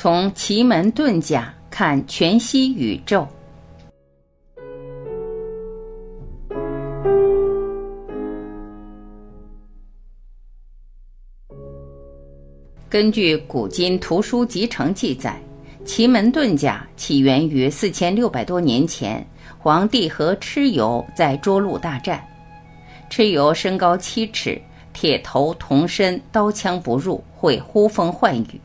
从奇门遁甲看全息宇宙。根据古今图书集成记载，奇门遁甲起源于四千六百多年前，黄帝和蚩尤在涿鹿大战。蚩尤身高七尺，铁头铜身，刀枪不入，会呼风唤雨。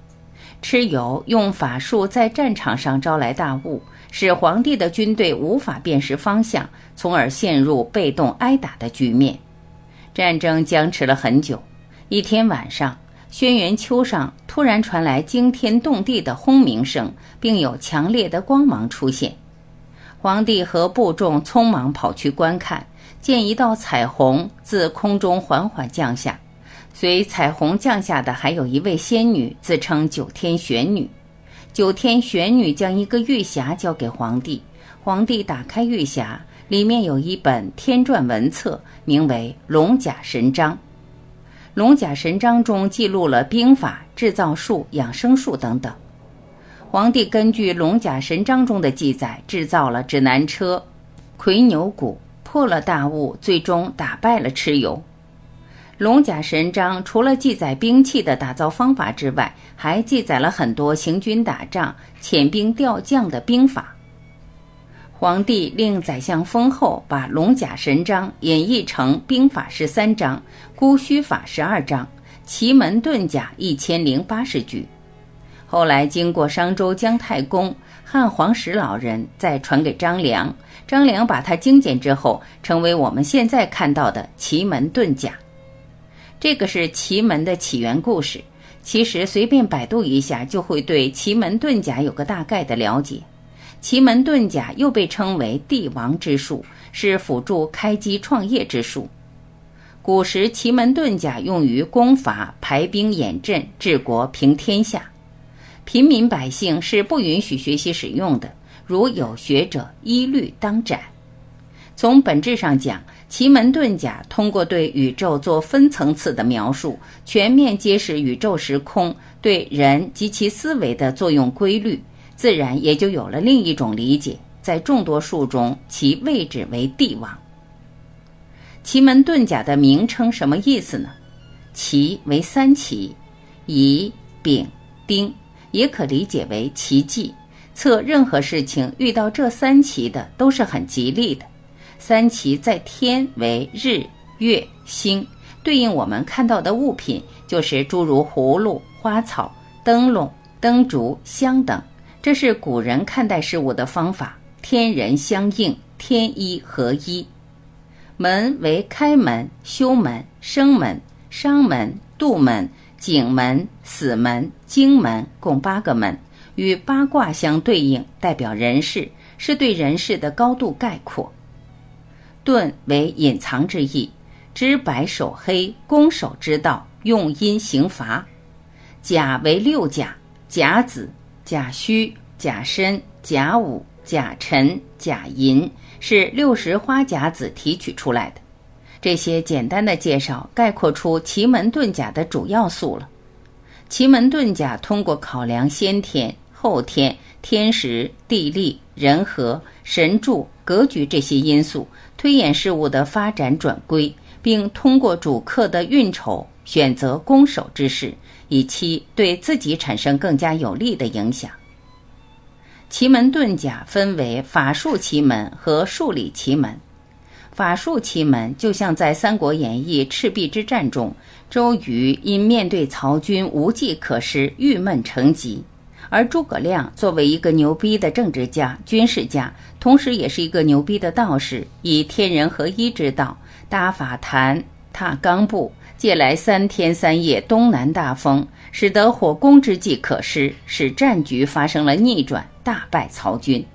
蚩尤用法术在战场上招来大雾，使皇帝的军队无法辨识方向，从而陷入被动挨打的局面。战争僵持了很久。一天晚上，轩辕丘上突然传来惊天动地的轰鸣声，并有强烈的光芒出现。皇帝和部众匆忙跑去观看，见一道彩虹自空中缓缓降下。随彩虹降下的还有一位仙女，自称九天玄女。九天玄女将一个玉匣交给皇帝，皇帝打开玉匣，里面有一本天篆文册，名为《龙甲神章》。《龙甲神章》中记录了兵法、制造术、养生术等等。皇帝根据《龙甲神章》中的记载，制造了指南车、魁牛骨，破了大雾，最终打败了蚩尤。《龙甲神章》除了记载兵器的打造方法之外，还记载了很多行军打仗、遣兵调将的兵法。皇帝令宰相封后把《龙甲神章》演绎成兵法十三章、姑须法十二章、奇门遁甲一千零八十局。后来经过商周姜太公、汉黄石老人，再传给张良，张良把它精简之后，成为我们现在看到的奇门遁甲。这个是奇门的起源故事。其实随便百度一下，就会对奇门遁甲有个大概的了解。奇门遁甲又被称为帝王之术，是辅助开基创业之术。古时奇门遁甲用于攻伐、排兵演阵、治国平天下，平民百姓是不允许学习使用的。如有学者，一律当斩。从本质上讲，奇门遁甲通过对宇宙做分层次的描述，全面揭示宇宙时空对人及其思维的作用规律。自然也就有了另一种理解，在众多术中，其位置为帝王。奇门遁甲的名称什么意思呢？奇为三奇，乙、丙、丁，也可理解为奇迹。测任何事情遇到这三奇的都是很吉利的。三奇在天为日、月、星，对应我们看到的物品就是诸如葫芦、花草、灯笼、灯烛、香等。这是古人看待事物的方法，天人相应，天一合一。门为开门、修门、生门、伤门、度门、景门、死门、经门，共八个门，与八卦相对应，代表人事，是对人事的高度概括。遁为隐藏之意，知白守黑，攻守之道，用阴行罚。甲为六甲，甲子。甲戌、甲申、甲午、甲辰、甲寅是六十花甲子提取出来的。这些简单的介绍概括出奇门遁甲的主要素了。奇门遁甲通过考量先天、后天、天时、地利、人和、神助、格局这些因素，推演事物的发展转归，并通过主客的运筹选择攻守之势。以期对自己产生更加有利的影响。奇门遁甲分为法术奇门和数理奇门。法术奇门就像在《三国演义》赤壁之战中，周瑜因面对曹军无计可施，郁闷成疾；而诸葛亮作为一个牛逼的政治家、军事家，同时也是一个牛逼的道士，以天人合一之道搭法坛、踏罡步。借来三天三夜东南大风，使得火攻之计可施，使战局发生了逆转，大败曹军。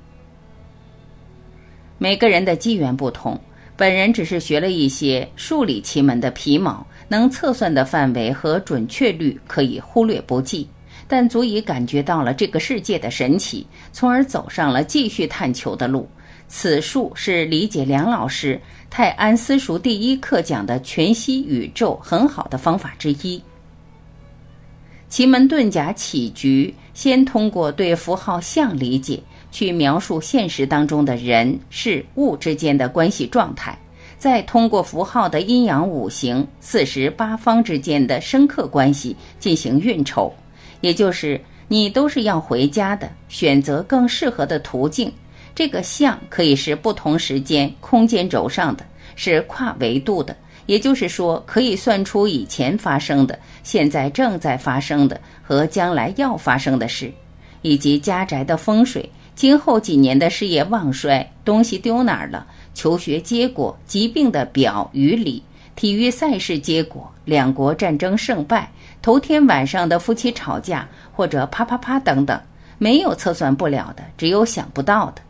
每个人的机缘不同，本人只是学了一些数理奇门的皮毛，能测算的范围和准确率可以忽略不计，但足以感觉到了这个世界的神奇，从而走上了继续探求的路。此术是理解梁老师泰安私塾第一课讲的全息宇宙很好的方法之一。奇门遁甲起局先通过对符号像理解，去描述现实当中的人事物之间的关系状态，再通过符号的阴阳五行、四时八方之间的深刻关系进行运筹。也就是你都是要回家的，选择更适合的途径。这个像可以是不同时间、空间轴上的，是跨维度的。也就是说，可以算出以前发生的、现在正在发生的和将来要发生的事，以及家宅的风水、今后几年的事业旺衰、东西丢哪儿了、求学结果、疾病的表与里、体育赛事结果、两国战争胜败、头天晚上的夫妻吵架或者啪啪啪等等，没有测算不了的，只有想不到的。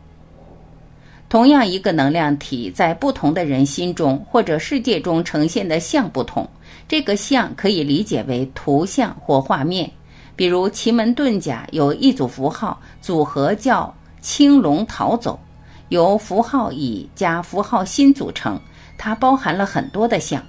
同样一个能量体，在不同的人心中或者世界中呈现的像不同，这个像可以理解为图像或画面。比如奇门遁甲有一组符号组合叫青龙逃走，由符号乙加符号辛组成，它包含了很多的像。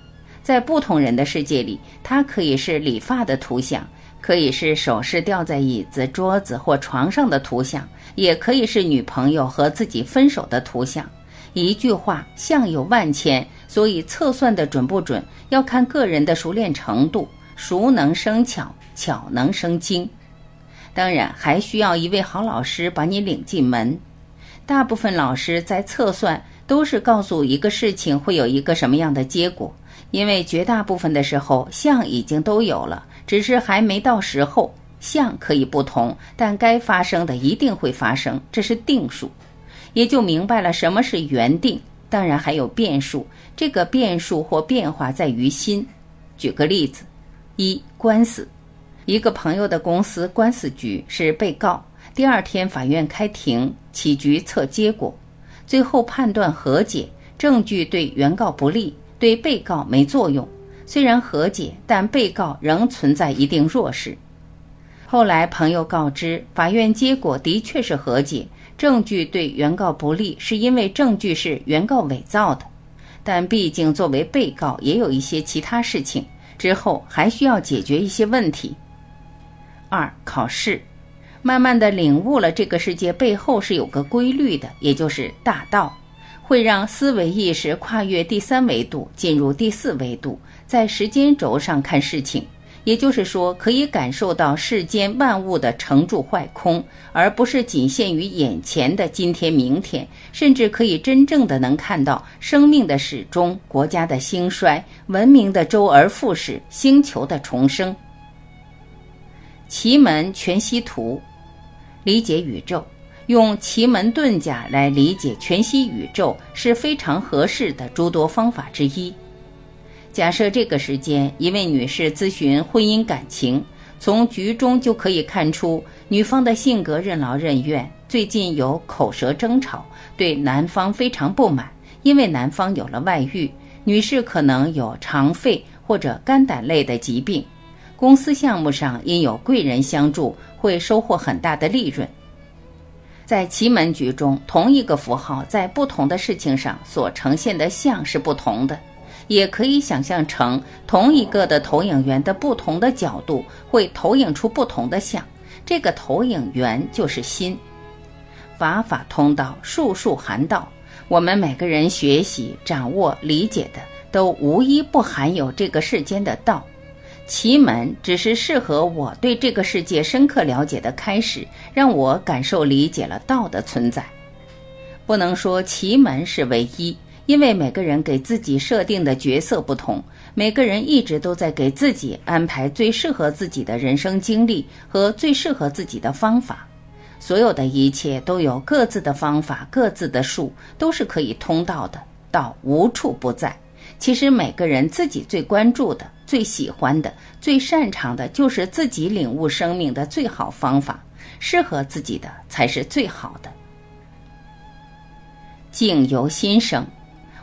在不同人的世界里，它可以是理发的图像。可以是首饰掉在椅子、桌子或床上的图像，也可以是女朋友和自己分手的图像。一句话，相有万千，所以测算的准不准，要看个人的熟练程度。熟能生巧，巧能生精。当然，还需要一位好老师把你领进门。大部分老师在测算都是告诉一个事情会有一个什么样的结果，因为绝大部分的时候，像已经都有了。只是还没到时候，像可以不同，但该发生的一定会发生，这是定数，也就明白了什么是原定。当然还有变数，这个变数或变化在于心。举个例子，一官司，一个朋友的公司官司局是被告，第二天法院开庭，起局测结果，最后判断和解，证据对原告不利，对被告没作用。虽然和解，但被告仍存在一定弱势。后来朋友告知，法院结果的确是和解，证据对原告不利，是因为证据是原告伪造的。但毕竟作为被告，也有一些其他事情，之后还需要解决一些问题。二考试，慢慢的领悟了这个世界背后是有个规律的，也就是大道。会让思维意识跨越第三维度，进入第四维度，在时间轴上看事情，也就是说，可以感受到世间万物的成住坏空，而不是仅限于眼前的今天、明天，甚至可以真正的能看到生命的始终、国家的兴衰、文明的周而复始、星球的重生。奇门全息图，理解宇宙。用奇门遁甲来理解全息宇宙是非常合适的诸多方法之一。假设这个时间，一位女士咨询婚姻感情，从局中就可以看出女方的性格任劳任怨，最近有口舌争吵，对男方非常不满，因为男方有了外遇。女士可能有肠肺或者肝胆类的疾病，公司项目上因有贵人相助，会收获很大的利润。在奇门局中，同一个符号在不同的事情上所呈现的像是不同的，也可以想象成同一个的投影源的不同的角度会投影出不同的像。这个投影源就是心。法法通道，术术含道。我们每个人学习、掌握、理解的，都无一不含有这个世间的道。奇门只是适合我对这个世界深刻了解的开始，让我感受理解了道的存在。不能说奇门是唯一，因为每个人给自己设定的角色不同，每个人一直都在给自己安排最适合自己的人生经历和最适合自己的方法。所有的一切都有各自的方法、各自的术，都是可以通道的，道无处不在。其实每个人自己最关注的、最喜欢的、最擅长的，就是自己领悟生命的最好方法，适合自己的才是最好的。境由心生，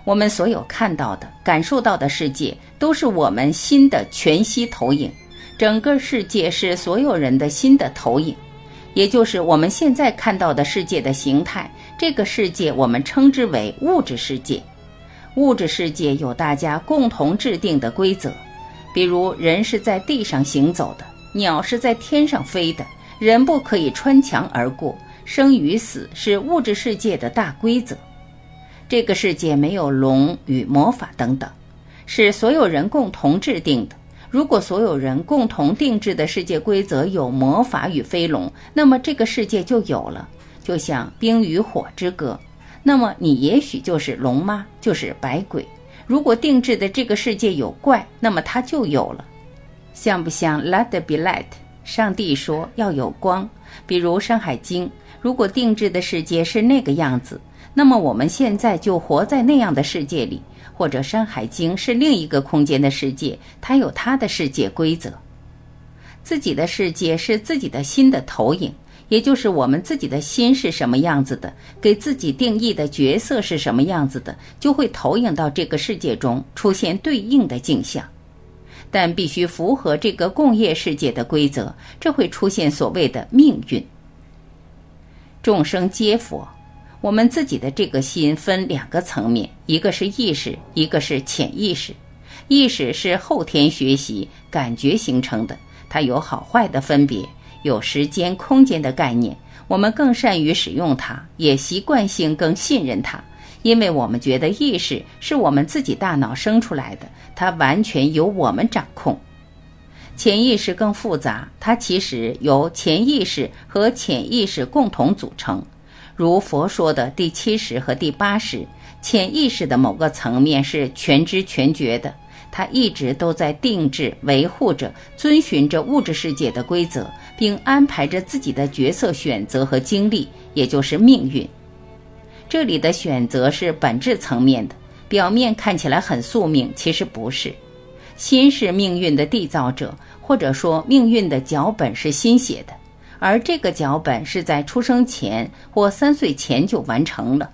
我们所有看到的、感受到的世界，都是我们心的全息投影。整个世界是所有人的心的投影，也就是我们现在看到的世界的形态。这个世界我们称之为物质世界。物质世界有大家共同制定的规则，比如人是在地上行走的，鸟是在天上飞的，人不可以穿墙而过，生与死是物质世界的大规则。这个世界没有龙与魔法等等，是所有人共同制定的。如果所有人共同定制的世界规则有魔法与飞龙，那么这个世界就有了。就像冰与火之歌，那么你也许就是龙妈，就是白鬼。如果定制的这个世界有怪，那么它就有了。像不像 let the be light 上帝说要有光。比如《山海经》，如果定制的世界是那个样子，那么我们现在就活在那样的世界里。或者《山海经》是另一个空间的世界，它有它的世界规则。自己的世界是自己的心的投影，也就是我们自己的心是什么样子的，给自己定义的角色是什么样子的，就会投影到这个世界中，出现对应的镜像。但必须符合这个共业世界的规则，这会出现所谓的命运。众生皆佛。我们自己的这个心分两个层面，一个是意识，一个是潜意识。意识是后天学习、感觉形成的，它有好坏的分别，有时间、空间的概念。我们更善于使用它，也习惯性更信任它，因为我们觉得意识是我们自己大脑生出来的，它完全由我们掌控。潜意识更复杂，它其实由潜意识和潜意识共同组成。如佛说的第七识和第八识，潜意识的某个层面是全知全觉的，它一直都在定制、维护着、遵循着物质世界的规则，并安排着自己的角色选择和经历，也就是命运。这里的选择是本质层面的，表面看起来很宿命，其实不是。心是命运的缔造者，或者说命运的脚本是心写的。而这个脚本是在出生前或三岁前就完成了。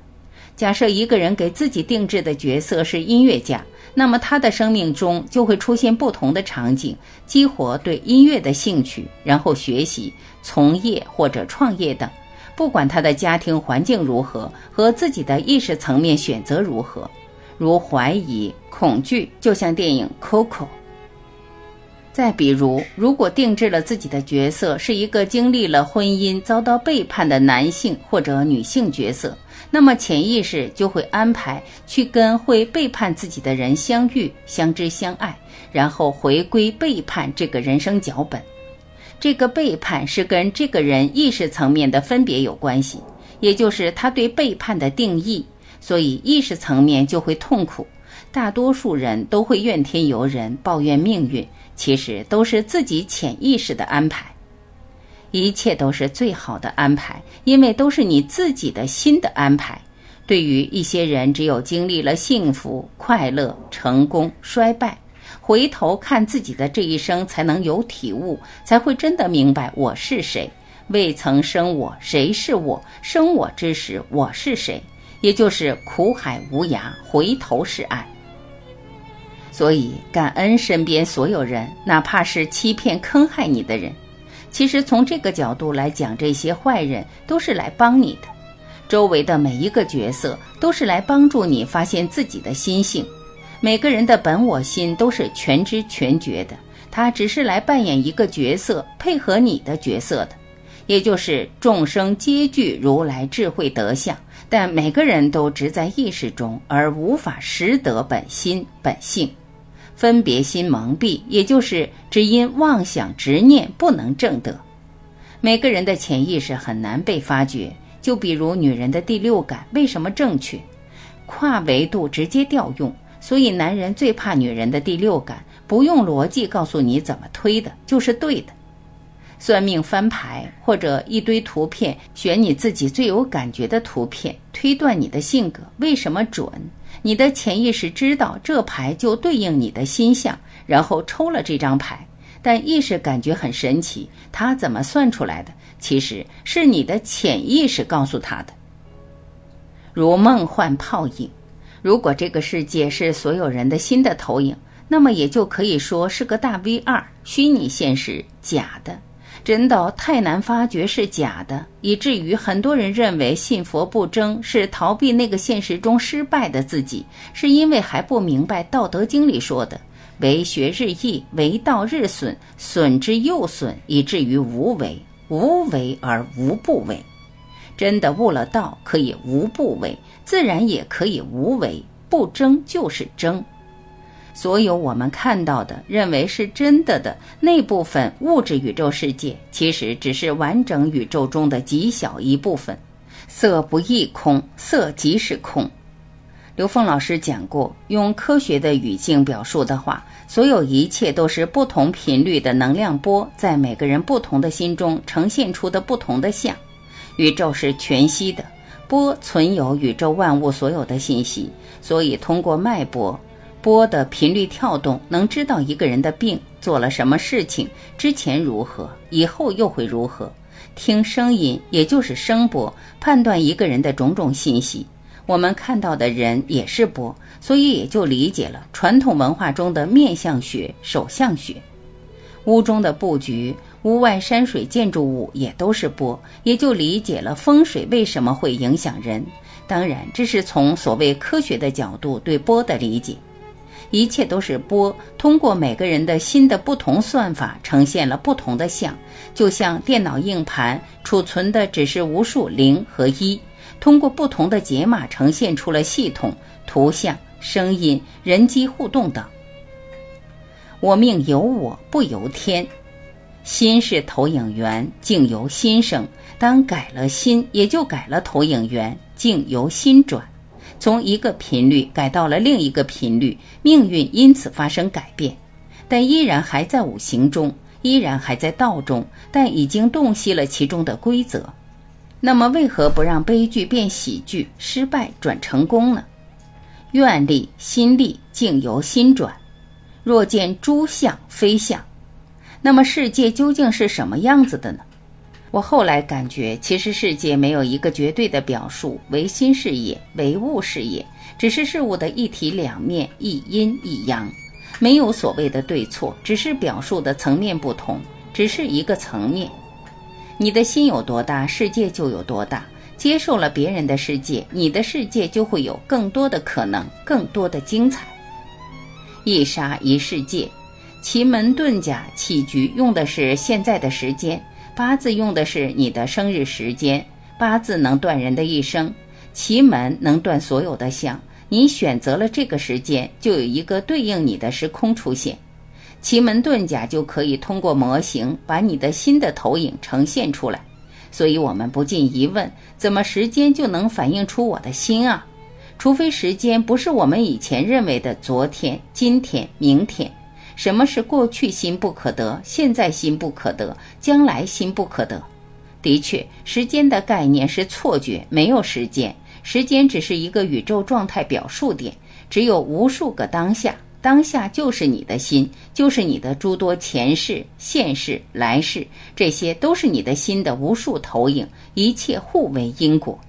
假设一个人给自己定制的角色是音乐家，那么他的生命中就会出现不同的场景，激活对音乐的兴趣，然后学习、从业或者创业等。不管他的家庭环境如何和自己的意识层面选择如何，如怀疑、恐惧，就像电影《Coco》。再比如，如果定制了自己的角色是一个经历了婚姻遭到背叛的男性或者女性角色，那么潜意识就会安排去跟会背叛自己的人相遇、相知、相爱，然后回归背叛这个人生脚本。这个背叛是跟这个人意识层面的分别有关系，也就是他对背叛的定义，所以意识层面就会痛苦。大多数人都会怨天尤人，抱怨命运。其实都是自己潜意识的安排，一切都是最好的安排，因为都是你自己的心的安排。对于一些人，只有经历了幸福、快乐、成功、衰败，回头看自己的这一生，才能有体悟，才会真的明白我是谁。未曾生我，谁是我？生我之时，我是谁？也就是苦海无涯，回头是岸。所以，感恩身边所有人，哪怕是欺骗、坑害你的人。其实，从这个角度来讲，这些坏人都是来帮你的。周围的每一个角色都是来帮助你发现自己的心性。每个人的本我心都是全知全觉的，他只是来扮演一个角色，配合你的角色的。也就是众生皆具如来智慧德相，但每个人都只在意识中，而无法识得本心本性。分别心蒙蔽，也就是只因妄想执念不能正得。每个人的潜意识很难被发掘。就比如女人的第六感为什么正确？跨维度直接调用，所以男人最怕女人的第六感，不用逻辑告诉你怎么推的，就是对的。算命翻牌或者一堆图片，选你自己最有感觉的图片，推断你的性格为什么准？你的潜意识知道这牌就对应你的心相，然后抽了这张牌，但意识感觉很神奇，他怎么算出来的？其实是你的潜意识告诉他的。如梦幻泡影，如果这个世界是所有人的心的投影，那么也就可以说是个大 VR 虚拟现实，假的。真到太难发觉是假的，以至于很多人认为信佛不争是逃避那个现实中失败的自己，是因为还不明白《道德经》里说的“为学日益，为道日损，损之又损，以至于无为”。无为而无不为。真的悟了道，可以无不为，自然也可以无为。不争就是争。所有我们看到的、认为是真的的那部分物质宇宙世界，其实只是完整宇宙中的极小一部分。色不异空，色即是空。刘峰老师讲过，用科学的语境表述的话，所有一切都是不同频率的能量波，在每个人不同的心中呈现出的不同的像。宇宙是全息的，波存有宇宙万物所有的信息，所以通过脉搏。波的频率跳动，能知道一个人的病做了什么事情，之前如何，以后又会如何。听声音，也就是声波，判断一个人的种种信息。我们看到的人也是波，所以也就理解了传统文化中的面相学、手相学。屋中的布局、屋外山水建筑物也都是波，也就理解了风水为什么会影响人。当然，这是从所谓科学的角度对波的理解。一切都是波，通过每个人的心的不同算法，呈现了不同的像。就像电脑硬盘储存的只是无数零和一，通过不同的解码呈现出了系统、图像、声音、人机互动等。我命由我不由天，心是投影源，境由心生。当改了心，也就改了投影源，境由心转。从一个频率改到了另一个频率，命运因此发生改变，但依然还在五行中，依然还在道中，但已经洞悉了其中的规则。那么，为何不让悲剧变喜剧，失败转成功呢？愿力、心力，境由心转。若见诸相非相，那么世界究竟是什么样子的呢？我后来感觉，其实世界没有一个绝对的表述，唯心是也，唯物是也，只是事物的一体两面，一阴一阳，没有所谓的对错，只是表述的层面不同，只是一个层面。你的心有多大，世界就有多大。接受了别人的世界，你的世界就会有更多的可能，更多的精彩。一沙一世界，奇门遁甲起局用的是现在的时间。八字用的是你的生日时间，八字能断人的一生，奇门能断所有的相。你选择了这个时间，就有一个对应你的时空出现。奇门遁甲就可以通过模型把你的新的投影呈现出来。所以我们不禁疑问：怎么时间就能反映出我的心啊？除非时间不是我们以前认为的昨天、今天、明天。什么是过去心不可得，现在心不可得，将来心不可得？的确，时间的概念是错觉，没有时间，时间只是一个宇宙状态表述点，只有无数个当下，当下就是你的心，就是你的诸多前世、现世、来世，这些都是你的心的无数投影，一切互为因果，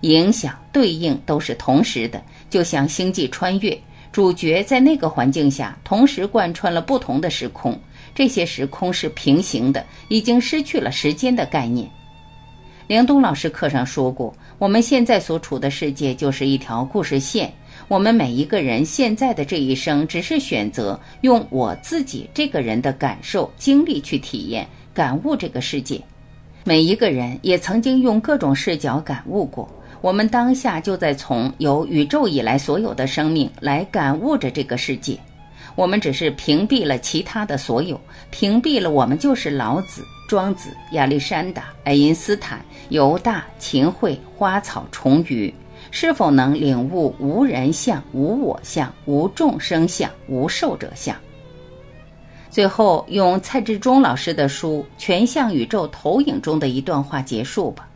影响对应都是同时的，就像星际穿越。主角在那个环境下同时贯穿了不同的时空，这些时空是平行的，已经失去了时间的概念。梁东老师课上说过，我们现在所处的世界就是一条故事线，我们每一个人现在的这一生，只是选择用我自己这个人的感受、经历去体验、感悟这个世界。每一个人也曾经用各种视角感悟过。我们当下就在从有宇宙以来所有的生命来感悟着这个世界，我们只是屏蔽了其他的所有，屏蔽了我们就是老子、庄子、亚历山大、爱因斯坦、犹大、秦桧、花草虫鱼，是否能领悟无人相、无我相、无众生相、无受者相？最后用蔡志忠老师的书《全像宇宙投影》中的一段话结束吧。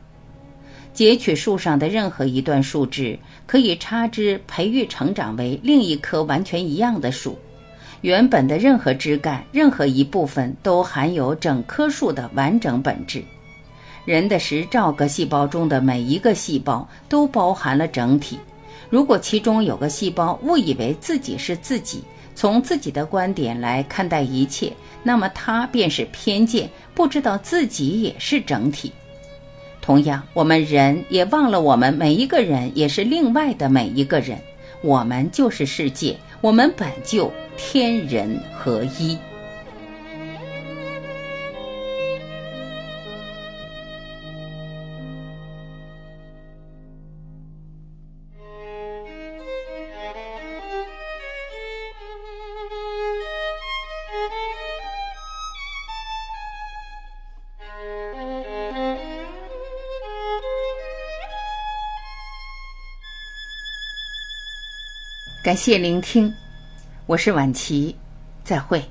截取树上的任何一段树枝，可以插枝培育成长为另一棵完全一样的树。原本的任何枝干、任何一部分都含有整棵树的完整本质。人的十兆个细胞中的每一个细胞都包含了整体。如果其中有个细胞误以为自己是自己，从自己的观点来看待一切，那么它便是偏见，不知道自己也是整体。同样，我们人也忘了，我们每一个人也是另外的每一个人。我们就是世界，我们本就天人合一。感谢聆听，我是晚琪，再会。